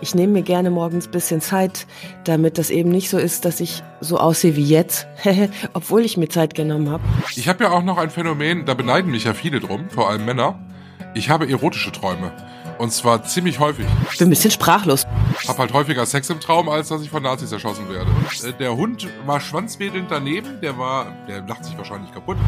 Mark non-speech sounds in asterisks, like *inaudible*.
ich nehme mir gerne morgens bisschen Zeit, damit das eben nicht so ist, dass ich so aussehe wie jetzt, *laughs* obwohl ich mir Zeit genommen habe. Ich habe ja auch noch ein Phänomen, da beneiden mich ja viele drum, vor allem Männer. Ich habe erotische Träume. Und zwar ziemlich häufig. Ich bin ein bisschen sprachlos. Hab halt häufiger Sex im Traum, als dass ich von Nazis erschossen werde. Äh, der Hund war schwanzwedelnd daneben, der war, der lacht sich wahrscheinlich kaputt.